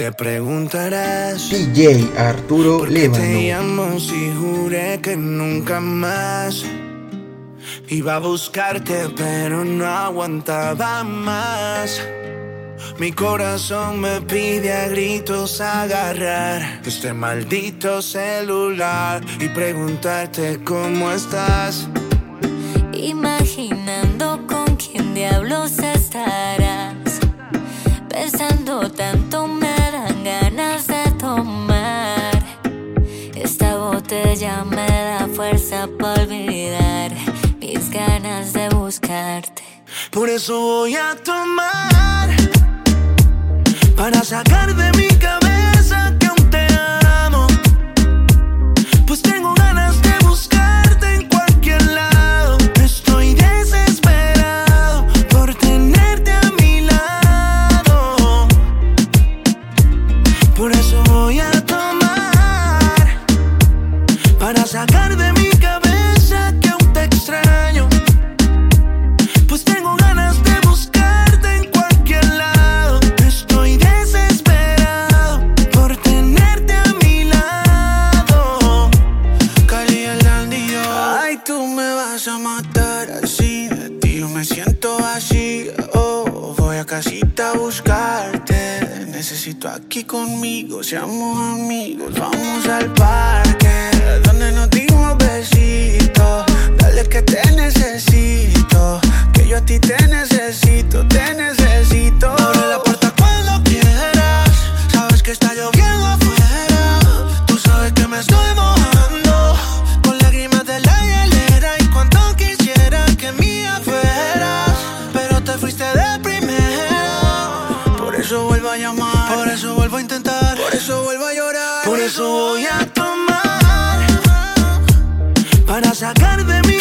Te preguntarás. DJ Arturo Levano. Te llamo si juré que nunca más iba a buscarte, pero no aguantaba más. Mi corazón me pide a gritos agarrar este maldito celular y preguntarte cómo estás. Imagina ella me da fuerza para olvidar mis ganas de buscarte. Por eso voy a tomar para sacar de mi cabeza aquí conmigo, seamos amigos. Vamos al parque, donde nos dimos besitos. Dale que te necesito, que yo a ti te necesito. vuelvo a intentar. Por eso vuelvo a llorar. Por eso voy a tomar. Para sacar de mí.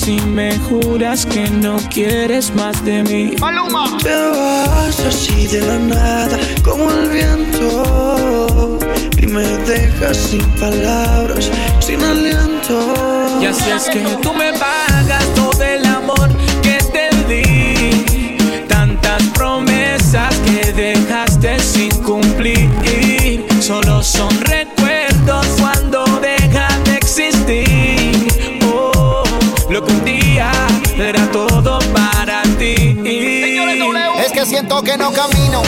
si me juras que no quieres más de mí. Maluma. Te vas así de la nada, como el viento. Y me dejas sin palabras, sin aliento. Ya sé es que tú me pagas todo el amor que te di. Tantas promesas que dejaste sin que no camino.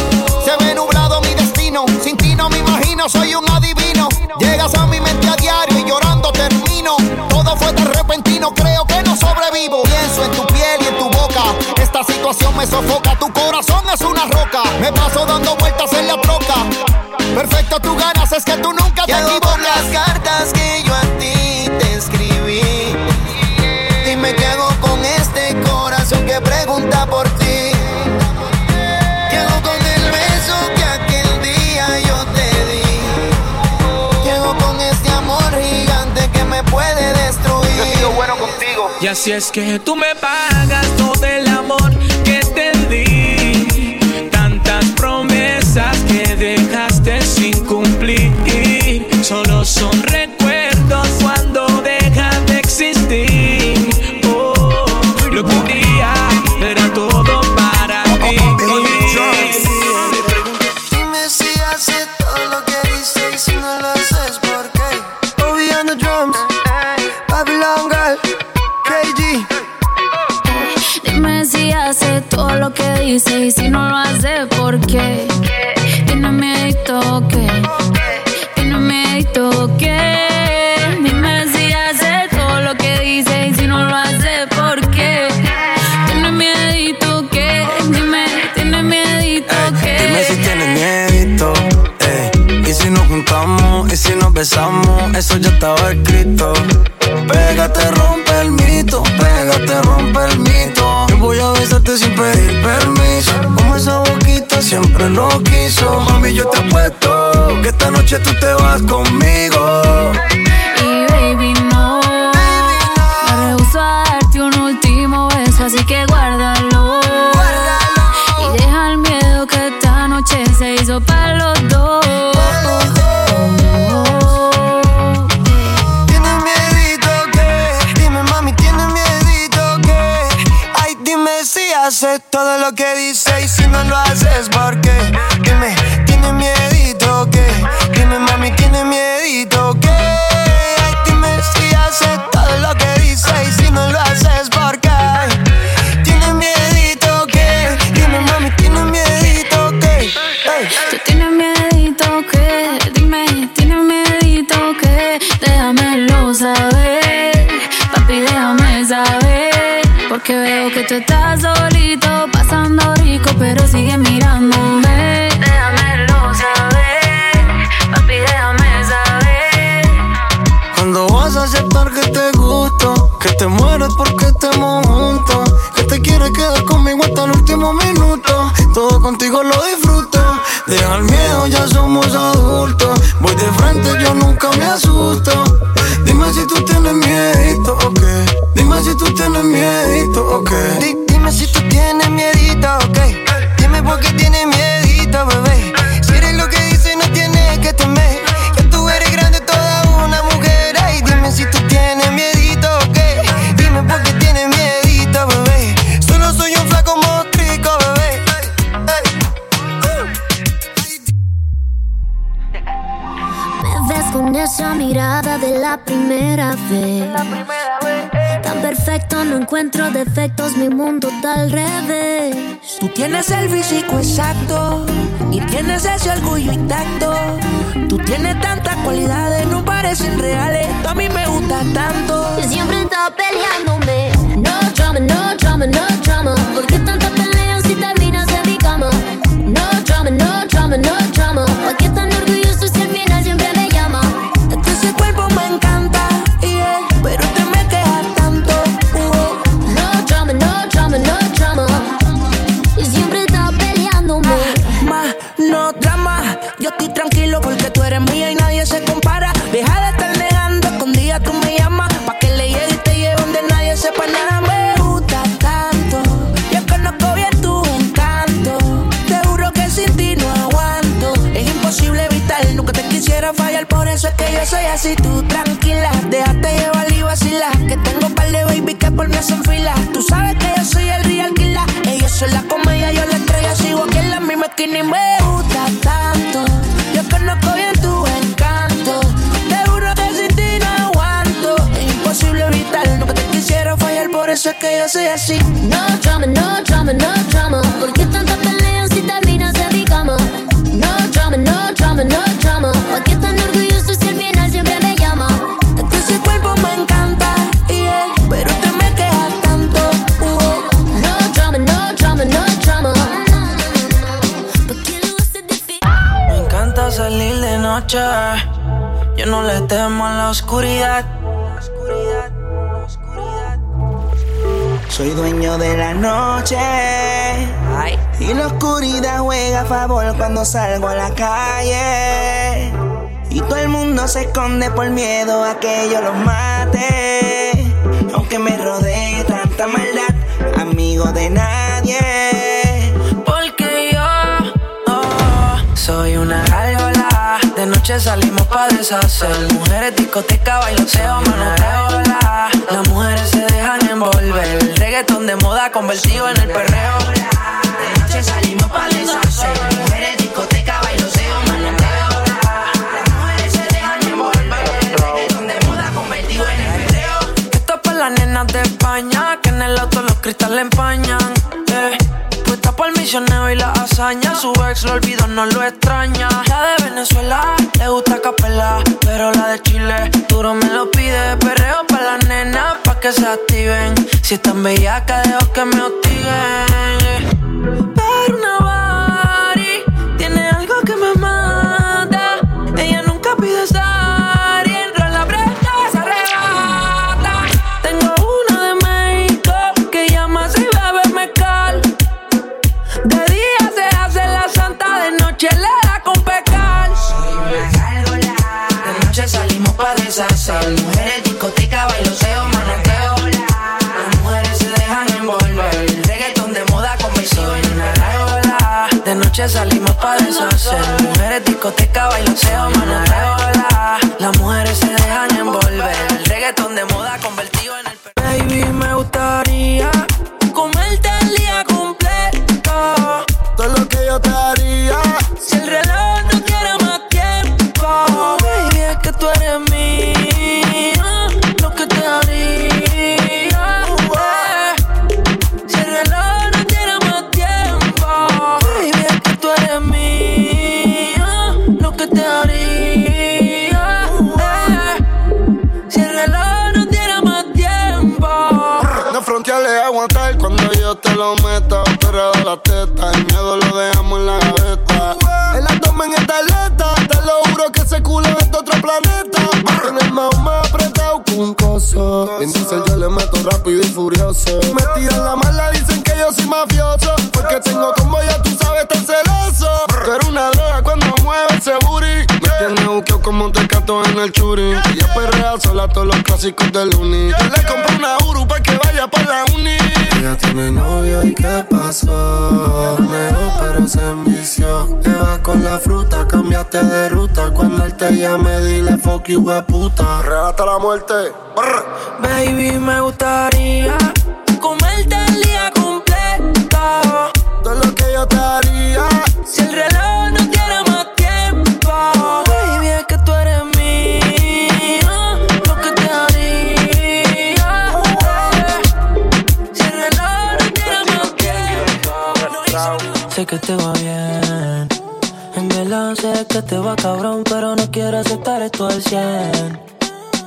Se ve nublado mi destino. Sin ti no me imagino, soy un adivino. Llegas a mi mente a diario y llorando termino. Todo fue tan repentino, creo que no sobrevivo. Pienso en tu piel y en tu boca. Esta situación me sofoca, tu corazón es una roca. Me paso dando vueltas en la troca. Perfecto, tú ganas, es que tú nunca te equivocas. Las cartas que yo a ti te escribí. Dime qué hago con este corazón que pregunta por ti. Y así es que tú me pagas todo el amor. estaba escrito. Pégate, rompe el mito, pégate, rompe el mito. Yo voy a besarte sin pedir permiso. Como esa boquita siempre lo quiso. Mami, yo te apuesto que esta noche tú te vas conmigo favor cuando salgo a la calle. Y todo el mundo se esconde por miedo a que yo los mate. Aunque me rodee tanta maldad, amigo de nadie. Porque yo oh, soy una gárgola. De noche salimos pa' deshacer. Mujeres, discoteca, bailoteo, manoteo. la. Las mujeres se dejan envolver. El de moda convertido en el perreo. De noche salimos pa' Y la hazaña. Su ex lo olvidó, no lo extraña. La de Venezuela le gusta capela, pero la de Chile duro me lo pide. Perreo para las nenas pa' que se activen. Si están bellacas, dejo que me hostiguen. Pero una noche salimos pa' deshacer. Mujeres, discoteca, bailoteo, manoteo. Las mujeres se dejan envolver. El reggaetón de moda convertido en el Baby, me gustaría lo meta. Pero de la teta, el miedo lo dejamos en la gaveta. El abdomen está alerta, te lo juro que ese culo es de otro planeta. En el mao más apretado que un coso. En diesel yo le meto rápido y furioso. Me tiran la mala, dicen que yo soy mafioso. Porque tengo como ya tú sabes, tan celoso. Pero una droga cuando mueve ese booty. Me tiene buqueo como un tecato en el churi. Ella perrea sola todos los clásicos del uni. Yo le compré una Uru pa' que vaya pa' la uni. Ella tiene novio y qué pasó. Negó pero se envició. Te vas con la fruta, cambiaste de ruta. Cuando él te llame, dile fuck you, we puta. Arrebata la muerte. Brr. Baby, me gustaría comerte el día completo. Todo lo que yo te haría. Si el reloj no Sé que te va bien. En verdad sé que te va cabrón, pero no quiero aceptar esto al 100.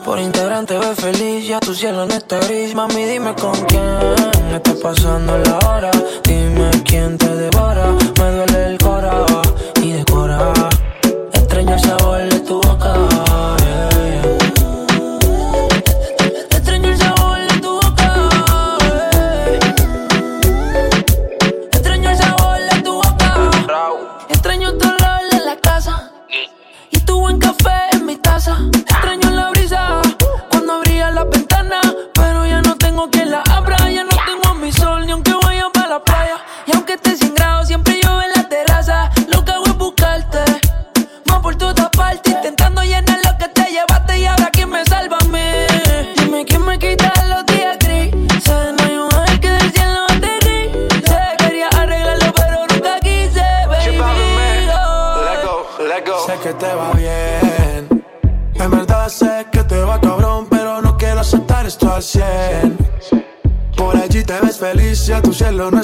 Por integrante ve feliz, ya tu cielo no está gris Mami, dime con quién está pasando la hora Dime quién te devora Me duele el cora y decora Extraño el sabor de tu boca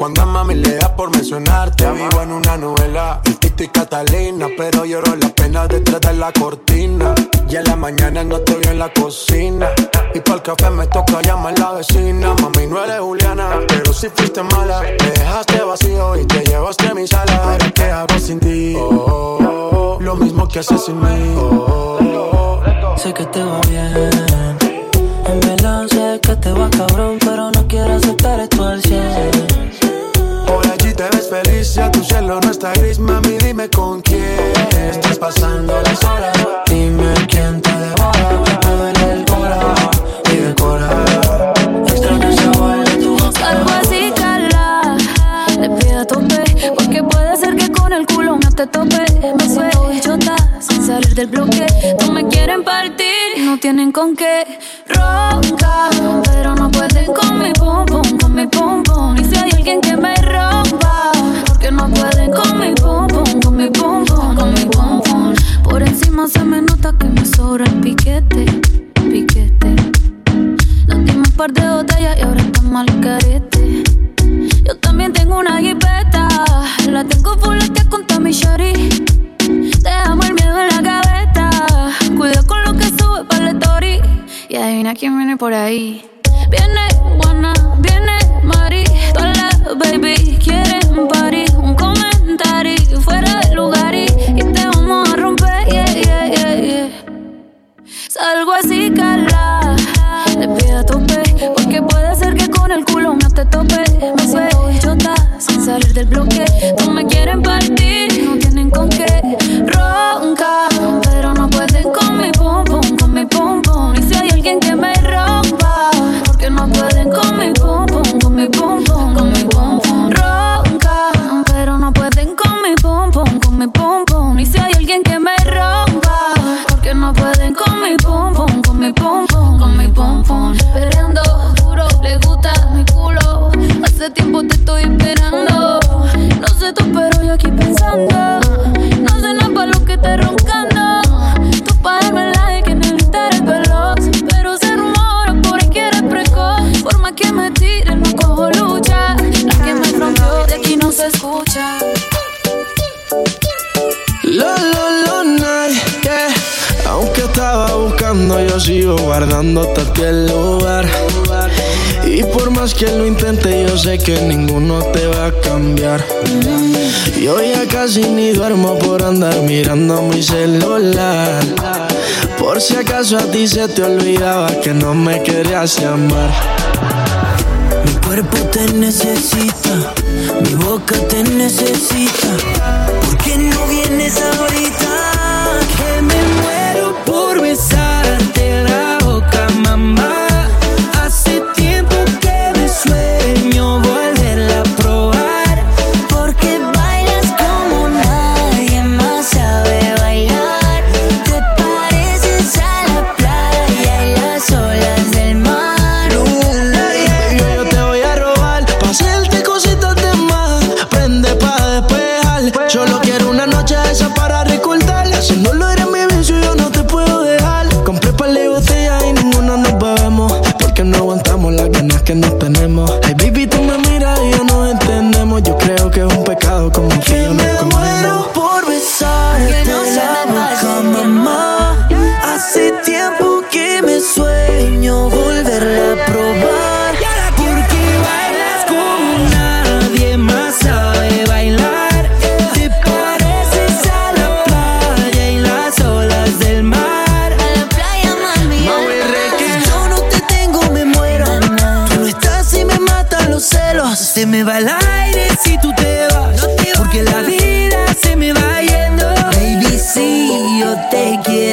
Cuando a mami le da por mencionarte, vivo en una novela, el Tito y Catalina, pero lloro la pena detrás de la cortina. Y en la mañana no estoy en la cocina. Y para el café me toca llamar la vecina. Mami, no eres Juliana, pero si fuiste mala. Me dejaste vacío y te llevaste a mi sala. Ahora qué hago sin ti. Oh, lo mismo que haces sin mí. Oh, sé que te va bien. En verdad sé que te va cabrón, pero no quiero aceptar esto al cien. Por allí te ves feliz, ya tu cielo no está gris, mami, dime con quién estás pasando las horas. Dime quién te devora, me duele el cora y de cora. Extraño ese de tu boca. Así, cala, le pido a tope, porque puede ser que con el culo no te tope. Me suelto chota sin salir del bloque, no me quieren no tienen con qué roncar, pero no pueden con mi pum pum, con mi pum pum. Y si hay alguien que me rompa, porque no pueden con mi pum pum, con mi pum pum, con mi pum pum. Por encima se me nota que me sobra el piquete, piquete. Nos dimos un par de botellas y ahora está mal carete. Yo también tengo una jipeta, la tengo full con mi shorty. Te amo el miedo en la Y adivina quién viene por ahí. Viene Juana, viene Mari, todas las baby quieren party, un comentario fuera de lugar y, te vamos a romper, yeah, yeah, yeah, yeah. Salgo así, cala, le pido a tope, porque puede ser que con el culo no te tope. Me suelto chota sin salir del bloque, no me quieren partir, no tienen con qué roncar, pero no pueden con mi pum pum, con mi pum alguien que me rompa, porque no pueden con mi pum con mi pum pum, con mi pum pum. Ronca, pero no pueden con mi pum con mi pum. Y si hay alguien que me rompa, porque no pueden con mi pum con mi pum pum, con mi pum pum. Esperando duro, le gusta mi culo. Hace tiempo te estoy esperando. No sé tú, pero yo aquí pensando. No sé nada para lo que te roncando. No se escucha. Lo, lo, night. Aunque estaba buscando, yo sigo guardándote a ti el lugar. Y por más que lo intente, yo sé que ninguno te va a cambiar. Yo ya casi ni duermo por andar mirando mi celular. Por si acaso a ti se te olvidaba que no me querías llamar. Mi cuerpo te necesita, mi boca te necesita. ¿Por qué no vienes ahorita?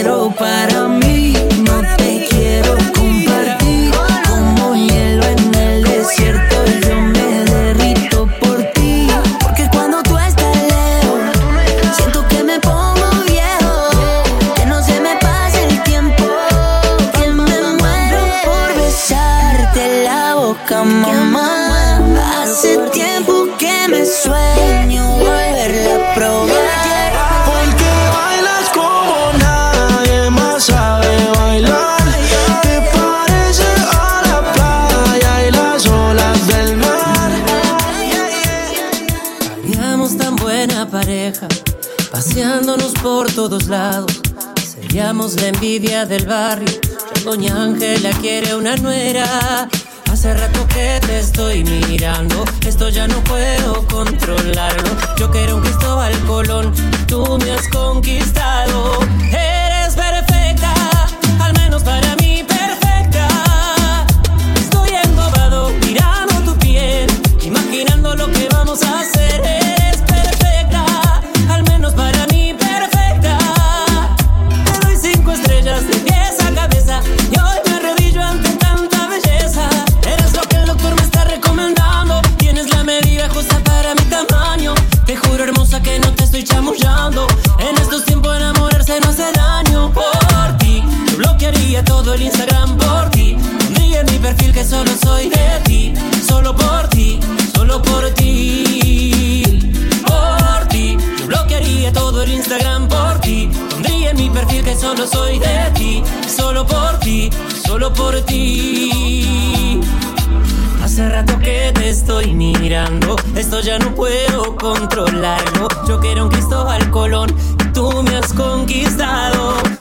para mí. La envidia del barrio. Doña Ángela quiere una nuera. Hace rato que te estoy mirando, esto ya no puedo controlarlo. Yo quiero un Cristóbal Colón, tú me has conquistado. Eres solo soy de ti. Solo por ti, solo por ti. Hace rato que te estoy mirando, esto ya no puedo controlarlo. Yo quiero un Cristóbal Colón, tú me has conquistado.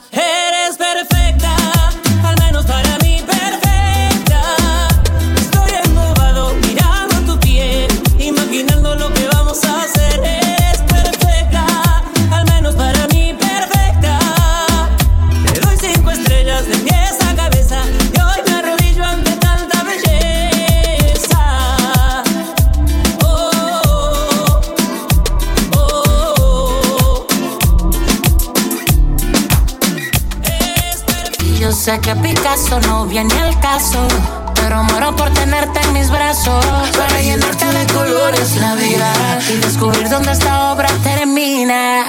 Que Picasso no viene al caso. Pero muero por tenerte en mis brazos. Para llenarte de colores la vida. Y descubrir dónde esta obra termina.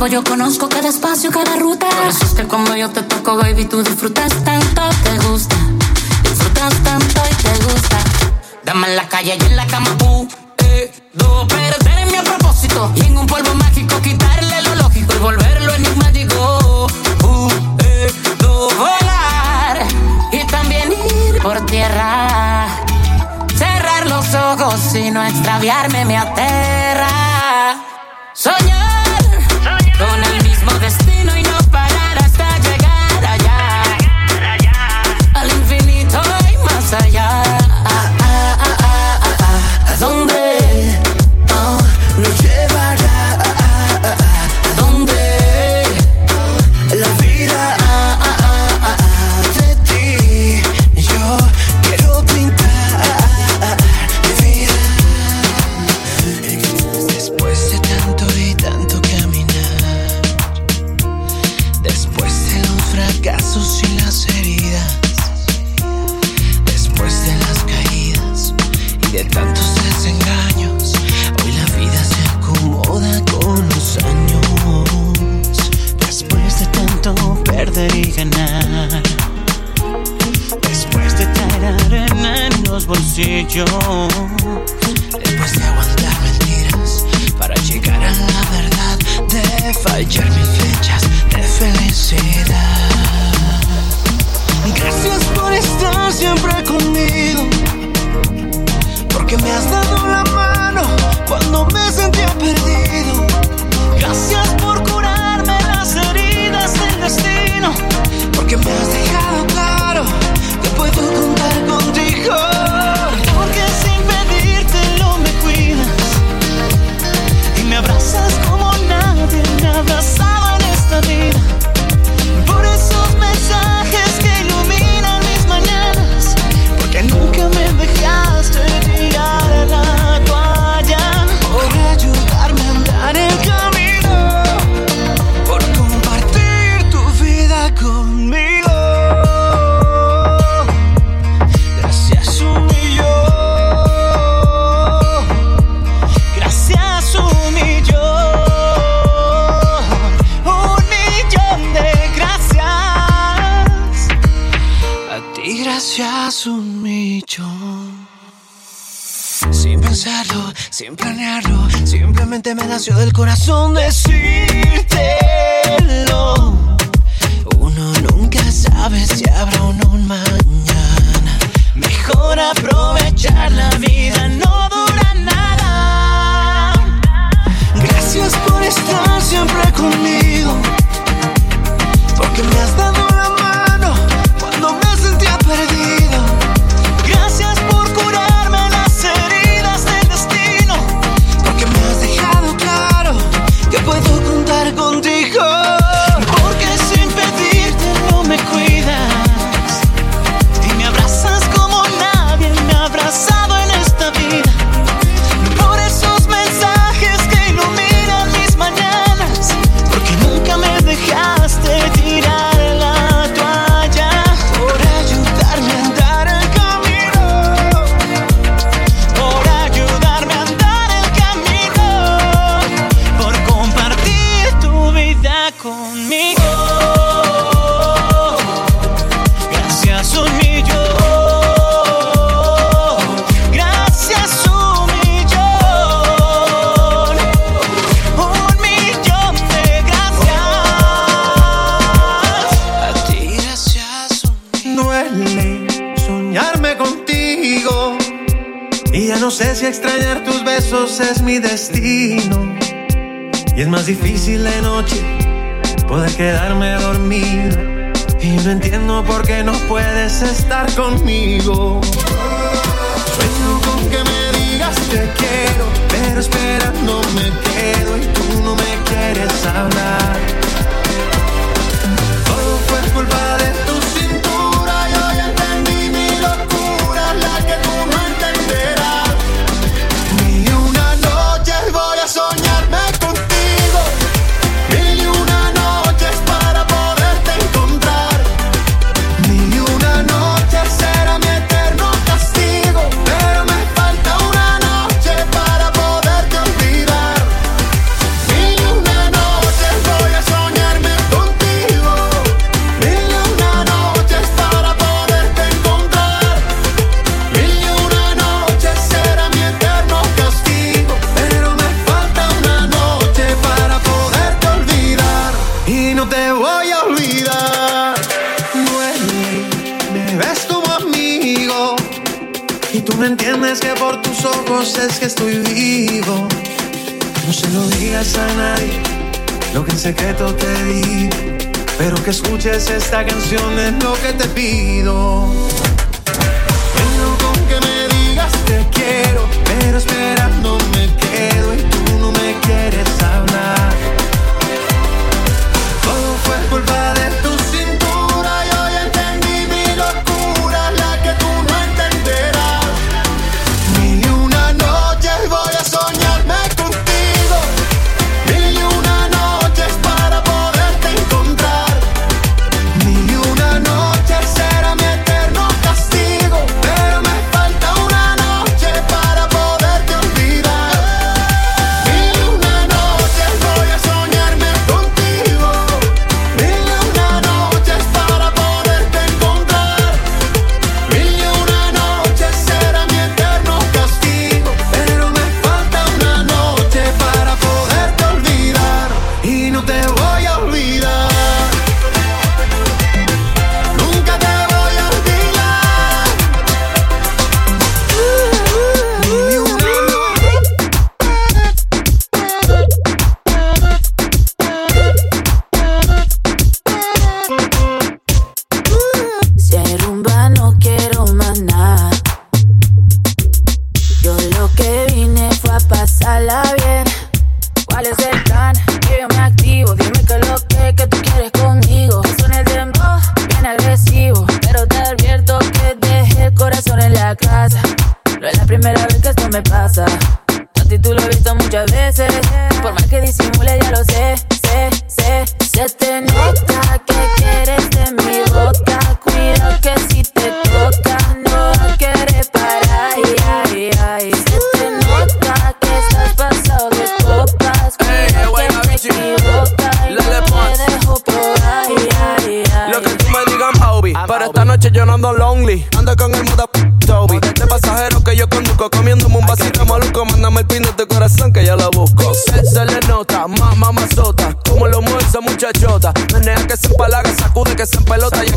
Cuerpo yo conozco cada espacio, cada ruta. Por es que cuando yo te toco, baby, tú disfrutas tanto, te gusta. Disfrutas tanto y te gusta. Dame en la calle y en la cama, uh, eh, do. Perderme a propósito y en un polvo mágico quitarle lo lógico y volverlo enigmático. Uh, eh, do. Volar y también ir por tierra. Cerrar los ojos y no extraviarme me aterra. Ah. ¿A Sin pensarlo, sin planearlo, simplemente me nació del corazón decírtelo. Uno nunca sabe si habrá o no un mañana. Mejor aprovechar la vida, no dura nada. Gracias por estar siempre conmigo, porque me has dado es mi destino. Y es más difícil de noche poder quedarme dormido. Y no entiendo por qué no puedes estar conmigo. Sueño con que me digas te quiero, pero esperando me quedo y tú no me quieres hablar. es que estoy vivo. No se lo digas a nadie lo que en secreto te di. Pero que escuches esta canción es lo que te pido.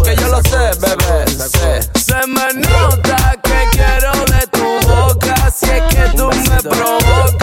Que yo lo sé, bebé, Se me nota que quiero de tu boca. Si es que tú me provocas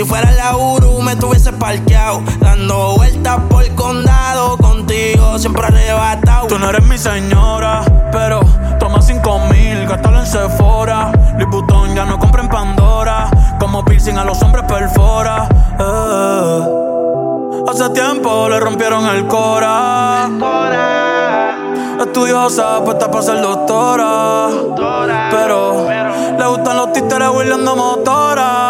Si fuera la Uru me tuviese parqueado. Dando vueltas por el condado. Contigo siempre arrebatado. Tú no eres mi señora, pero toma cinco mil, gástalo en Sephora. Louis ya no compra en Pandora. Como piercing a los hombres perfora. Eh. Hace tiempo le rompieron el cora. Estudiosa, puesta para ser doctora. Pero le gustan los títeres huirleando motora.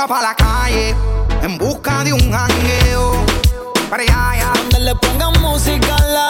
va para la calle en busca de un jangueo. Para allá. Donde le pongan música la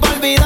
volver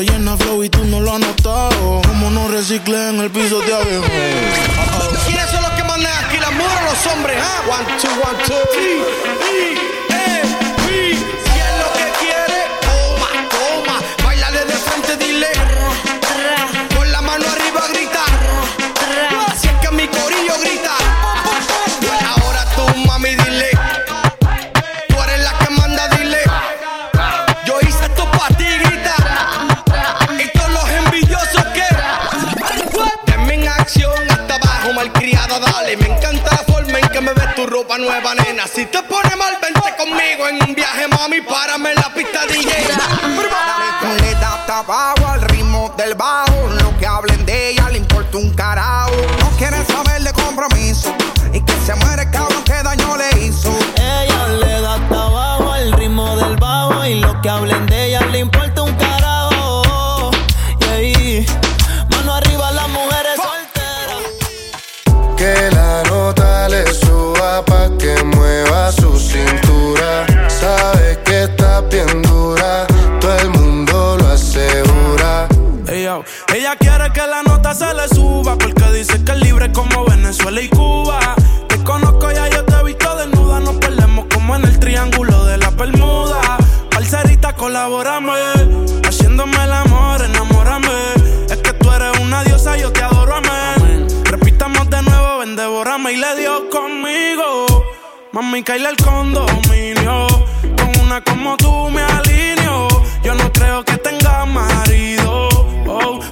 está llena de flow y tú no lo has notado. Como no recicle en el piso de abajo. ¿Quiénes son los que mandan aquí, las mujeres o los hombres? ah? One, two, one, two. Si nueva, nena. Si te pone mal, vente conmigo en un viaje, mami. Párame en la pista, DJ. Le da hasta abajo al ritmo del bajo. Lo que hablen de ella le importa un carajo. Ella, quiere que la nota se le suba porque dice que es libre como Venezuela y Cuba. Te conozco ya, yo te he visto desnuda. Nos perdemos como en el triángulo de la Bermuda. Parcerita, colabórame. Haciéndome el amor, enamórame. Es que tú eres una diosa, yo te adoro, amén. Repitamos de nuevo, ven, devórame y le dio conmigo. Mami, caíle el condominio. Con una como tú me alineo. Yo no creo que tenga marido.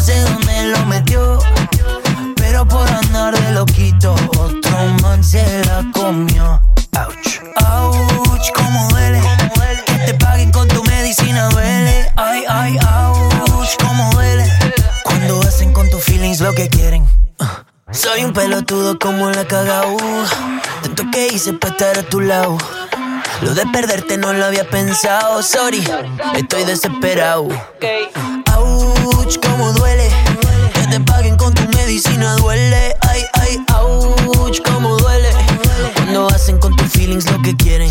no sé dónde lo metió. Pero por andar de loquito, otro man se la comió. Ouch. Ouch, como duele. Que te paguen con tu medicina duele. Ay, ay, ouch, como duele. Cuando hacen con tus feelings lo que quieren. Soy un pelotudo como la cagao. Tanto que hice para estar a tu lado. Lo de perderte no lo había pensado, sorry, estoy desesperado. Ouch, como duele, que te paguen con tu medicina duele. Ay, ay, ouch, como duele. Cuando hacen con tus feelings lo que quieren.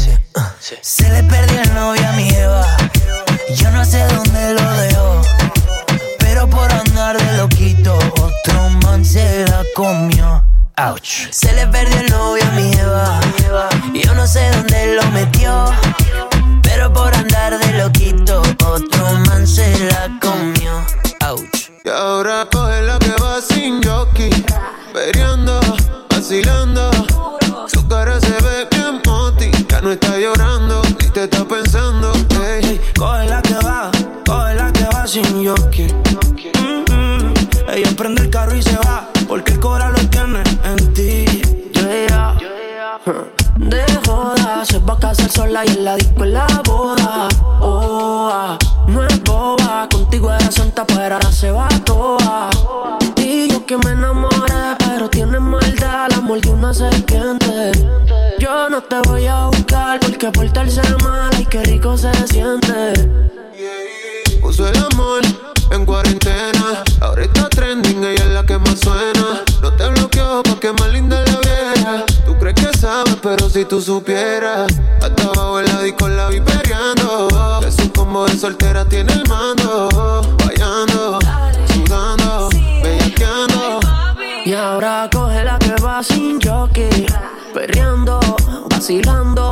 Se le perdió el novio a mi Eva, yo no sé dónde lo dejó. Comió. Ouch. Se le perdió el novio a mi Eva. Yo no sé dónde lo metió. Pero por andar de loquito, otro man se la comió. Ouch. Y ahora coge la que va sin jockey. Periando, vacilando. Su cara se ve bien moti. Ya no está llorando, ni te está pensando. Coge la que va, coge la que va sin jockey. Va a casar sola y en la disco en la boda. Oh, ah, no es boba, contigo era santa, pero ahora se va toda. Y que me enamoré, pero tienes maldad, la mordió una serpiente. Yo no te voy a buscar porque portarse mal, ay, qué rico se siente. Puso el amor en cuarentena. Ahora está trending, ella es la que más suena. No te bloqueo porque más pero si tú supieras, hasta abajo el la con la vi peleando. Es un combo de soltera tiene el mando, vayando, sudando, bellaqueando. Y ahora coge la que va sin jockey, perreando, vacilando.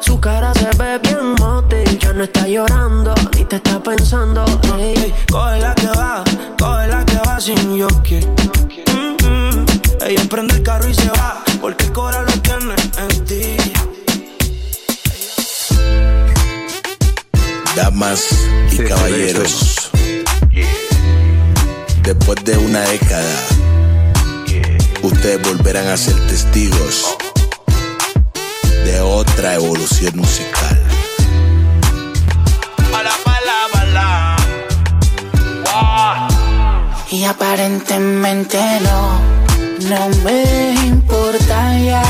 Su cara se ve bien mote, ya no está llorando, ni te está pensando. Coge la que va, coge la que va sin jockey. Ella prende el carro y se va, porque el corazón en ti. Damas y caballeros, después de una década, ustedes volverán a ser testigos de otra evolución musical. Y aparentemente no no me importa ya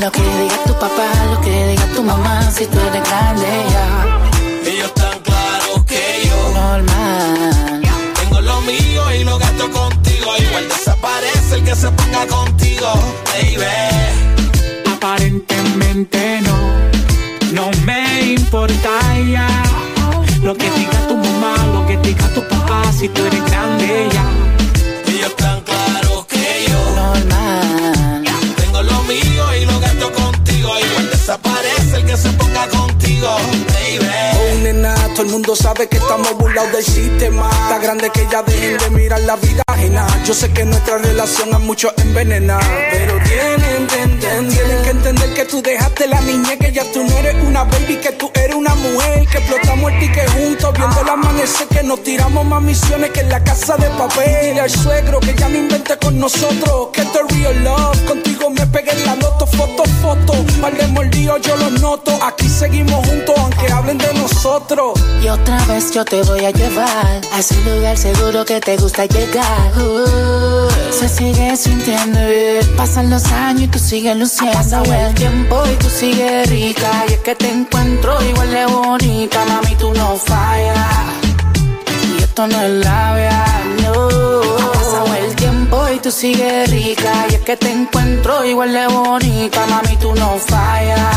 lo que diga tu papá, lo que diga tu mamá, si tú eres grande ya. Ellos tan claros que yo. Normal. Tengo lo mío y lo gasto contigo. Igual desaparece el que se ponga contigo, baby. Aparentemente no, no me importa ya. Lo que diga tu mamá, lo que diga tu papá, si tú eres grande ya. Que se ponga contigo. Oh, todo el mundo sabe que estamos burlados del sistema. Está grande que ya dejen de mirar la vida ajena. Yo sé que nuestra relación a muchos envenena. Pero tienen que tú dejaste la niña, que ya tú no eres una baby, que tú eres una mujer, que explotamos el ticket juntos, viendo el amanecer, que nos tiramos más misiones que en la casa de papel. Y al suegro, que ya no invente con nosotros, que esto es real love. Contigo me pegué en la loto, foto, foto. Par de mordidos yo los noto. Aquí seguimos juntos, aunque hablen de nosotros. Y otra vez yo te voy a llevar a ese lugar seguro que te gusta llegar. Uh, se sigue sintiendo bien. Pasan los años y tú sigues luciendo. Pasa tiempo y tú sigues rica. Y es que te encuentro igual de bonita, mami, tú no fallas. Y esto no es labia, no. Ha pasado el tiempo y tú sigues rica. Y es que te encuentro igual de bonita, mami, tú no fallas.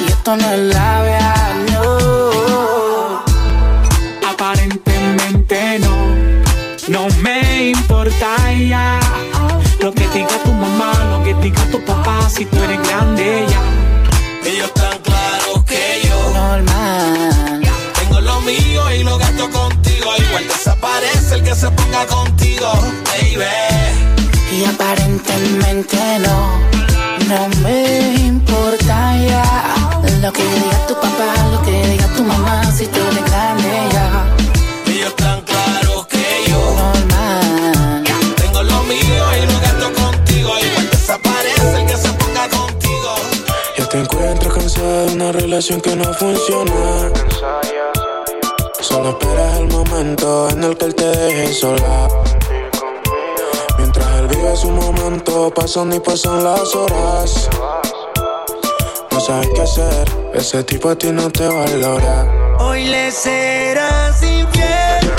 Y esto no es labia, no. Aparentemente no, no me importa ya. Que diga tu papá, si tú eres grande ya. Ellos tan claros que yo. Normal. Tengo lo mío y lo gasto contigo. Igual desaparece el que se ponga contigo, baby. Y aparentemente no, no me importa ya. Lo que diga tu papá, lo que diga tu mamá, si tú eres grande ya. Desaparece el que se ponga contigo. Ya te encuentro cansada de una relación que no funciona. Solo esperas el momento en el que él te deje sola. Mientras él vive su momento, pasan y pasan las horas. No sabes qué hacer, ese tipo a ti no te valora. Hoy le serás infiel.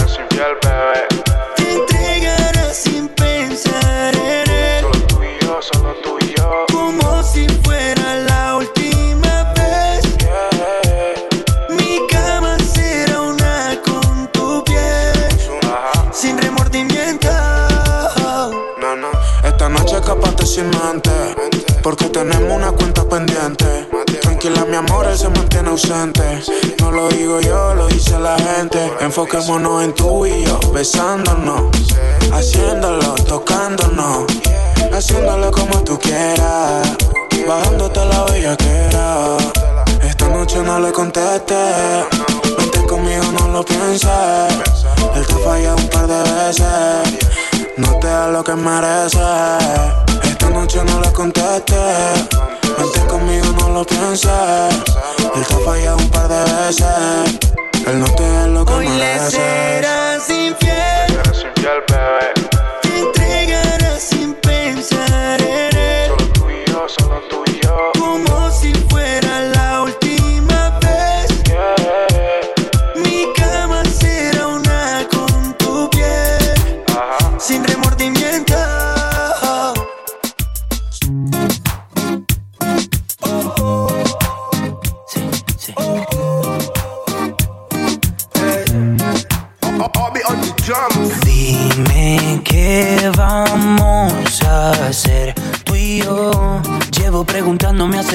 Porque tenemos una cuenta pendiente. Tranquila, mi amor, él se mantiene ausente. No lo digo yo, lo dice la gente. Enfoquémonos en tú y yo, besándonos. Haciéndolo, tocándonos. Haciéndolo como tú quieras. Bajándote la bellaquera. Esta noche no le contestes. Vente conmigo, no lo pienses. Él te falla un par de veces. No te da lo que mereces. Esta noche no le contestes. Vente conmigo, no lo pienses. Él te ha fallado un par de veces. Él no te da lo que Hoy le mereces. serás infiel. Serás infiel, bebé.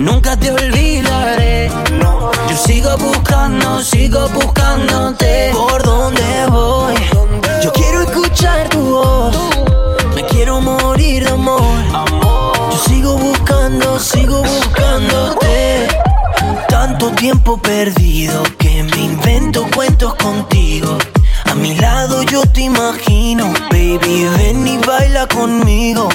nunca te olvidaré. Yo sigo buscando, sigo buscándote. ¿Por dónde voy? Yo quiero escuchar tu voz. Me quiero morir de amor. Yo sigo buscando, sigo buscándote. Tanto tiempo perdido que me invento cuentos contigo. A mi lado yo te imagino, baby, ven y baila conmigo.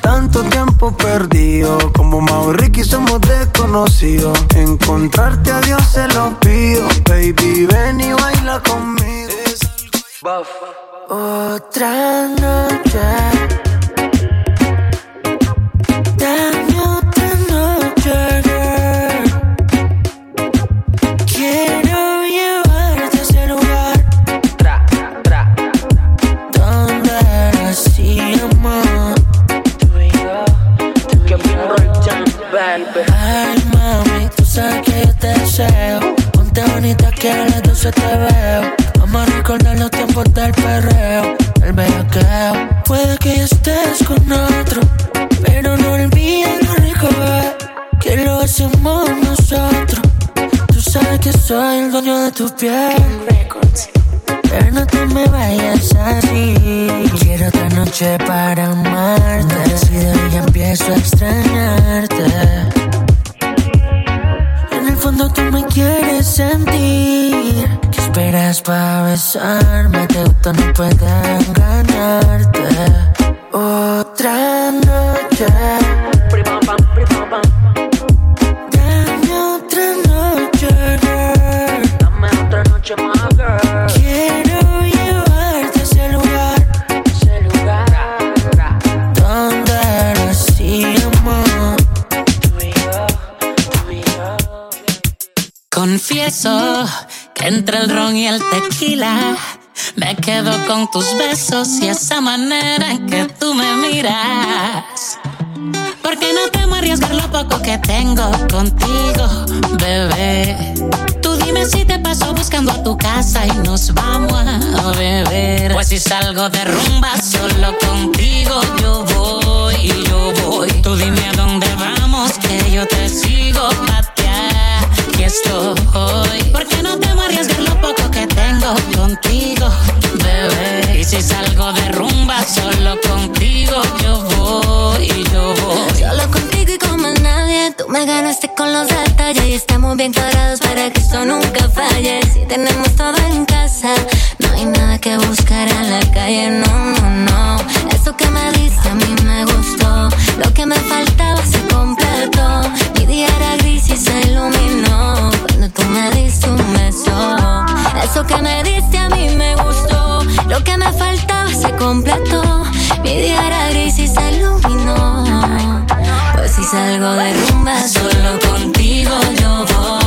Tanto tiempo perdido, como Mau Ricky somos desconocidos. Encontrarte a Dios se lo pido, baby, ven y baila conmigo. Otra noche. Las 12 te veo. Vamos a recordar los tiempos del perreo, el bellaqueo. Puede que ya estés con otro, pero no olvides lo rico que lo hacemos nosotros. Tú sabes que soy el dueño de tu piel. Pero no te me vayas así. Quiero otra noche para amarte. Si de hoy empiezo a extrañarte. Fondo tú me quieres sentir. ¿Qué esperas para besarme? Te gusta, no puedes engañarte. Otra noche. Entre el ron y el tequila me quedo con tus besos y esa manera en que tú me miras. Porque no temo arriesgar lo poco que tengo contigo, bebé. Tú dime si te paso buscando a tu casa y nos vamos a beber. Pues si salgo de rumba solo contigo yo voy y yo voy. Tú dime a dónde vamos que yo te sigo patear. Estoy. Porque no temo arriesgar lo poco que tengo contigo, bebé. Y si salgo de rumba solo contigo yo voy y yo voy. Solo contigo y como nadie, tú me ganaste con los detalles y estamos bien cuadrados para que esto nunca falle. Si tenemos todo en casa, no hay nada que buscar en la calle, no, no, no. Eso que me diste a mí me gustó, lo que me faltaba se completó. Mi día era gris y se iluminó cuando tú me diste un beso. Eso que me diste a mí me gustó, lo que me faltaba se completó. Mi día era gris y se iluminó. Pues si salgo de rumba solo contigo yo voy,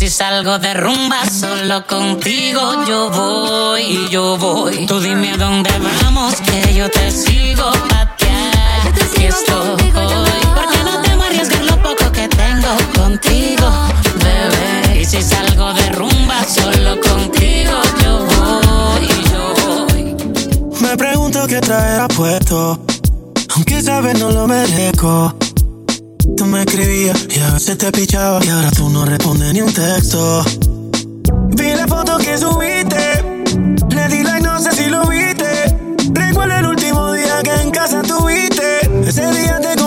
si salgo de rumba solo contigo yo voy, yo voy. Tú dime dónde vamos que yo te sigo patear. Aquí estoy. Porque no te arriesgar lo poco que tengo contigo, bebé. Y si salgo de rumba solo contigo yo voy, yo voy. Me pregunto qué traerá puesto, aunque sabes no lo merezco. Me escribías y a veces te pichaba y ahora tú no respondes ni un texto. Vi la foto que subiste, le di like, no sé si lo viste. Recuerdo el último día que en casa tuviste, ese día te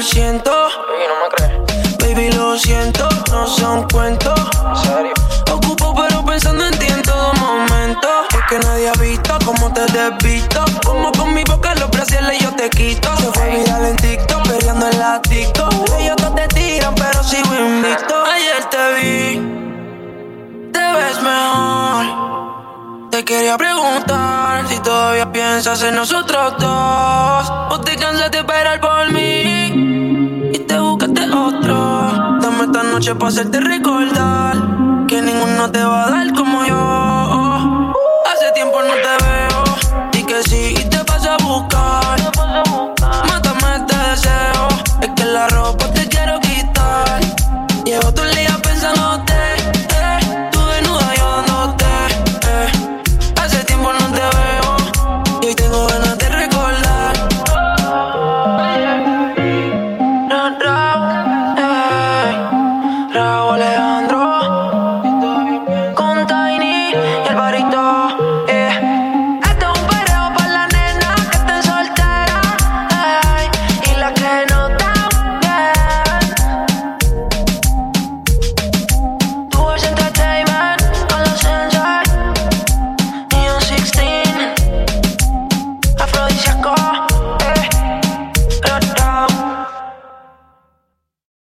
100%. Baby, no me crees. Baby, lo siento, no son cuentos. En serio. Ocupo, pero pensando en ti en todo momento. Porque nadie ha visto cómo te desvisto. Como con mi boca los brasiles yo te quito. Se fue viral en TikTok, peleando en la TikTok. quería preguntar si todavía piensas en nosotros dos. O te cansaste de esperar por mí y te buscaste otro. Dame esta noche para hacerte recordar que ninguno te va a dar como yo. Hace tiempo no te veo y que sí y te vas a buscar. Mátame este deseo, es que la ropa.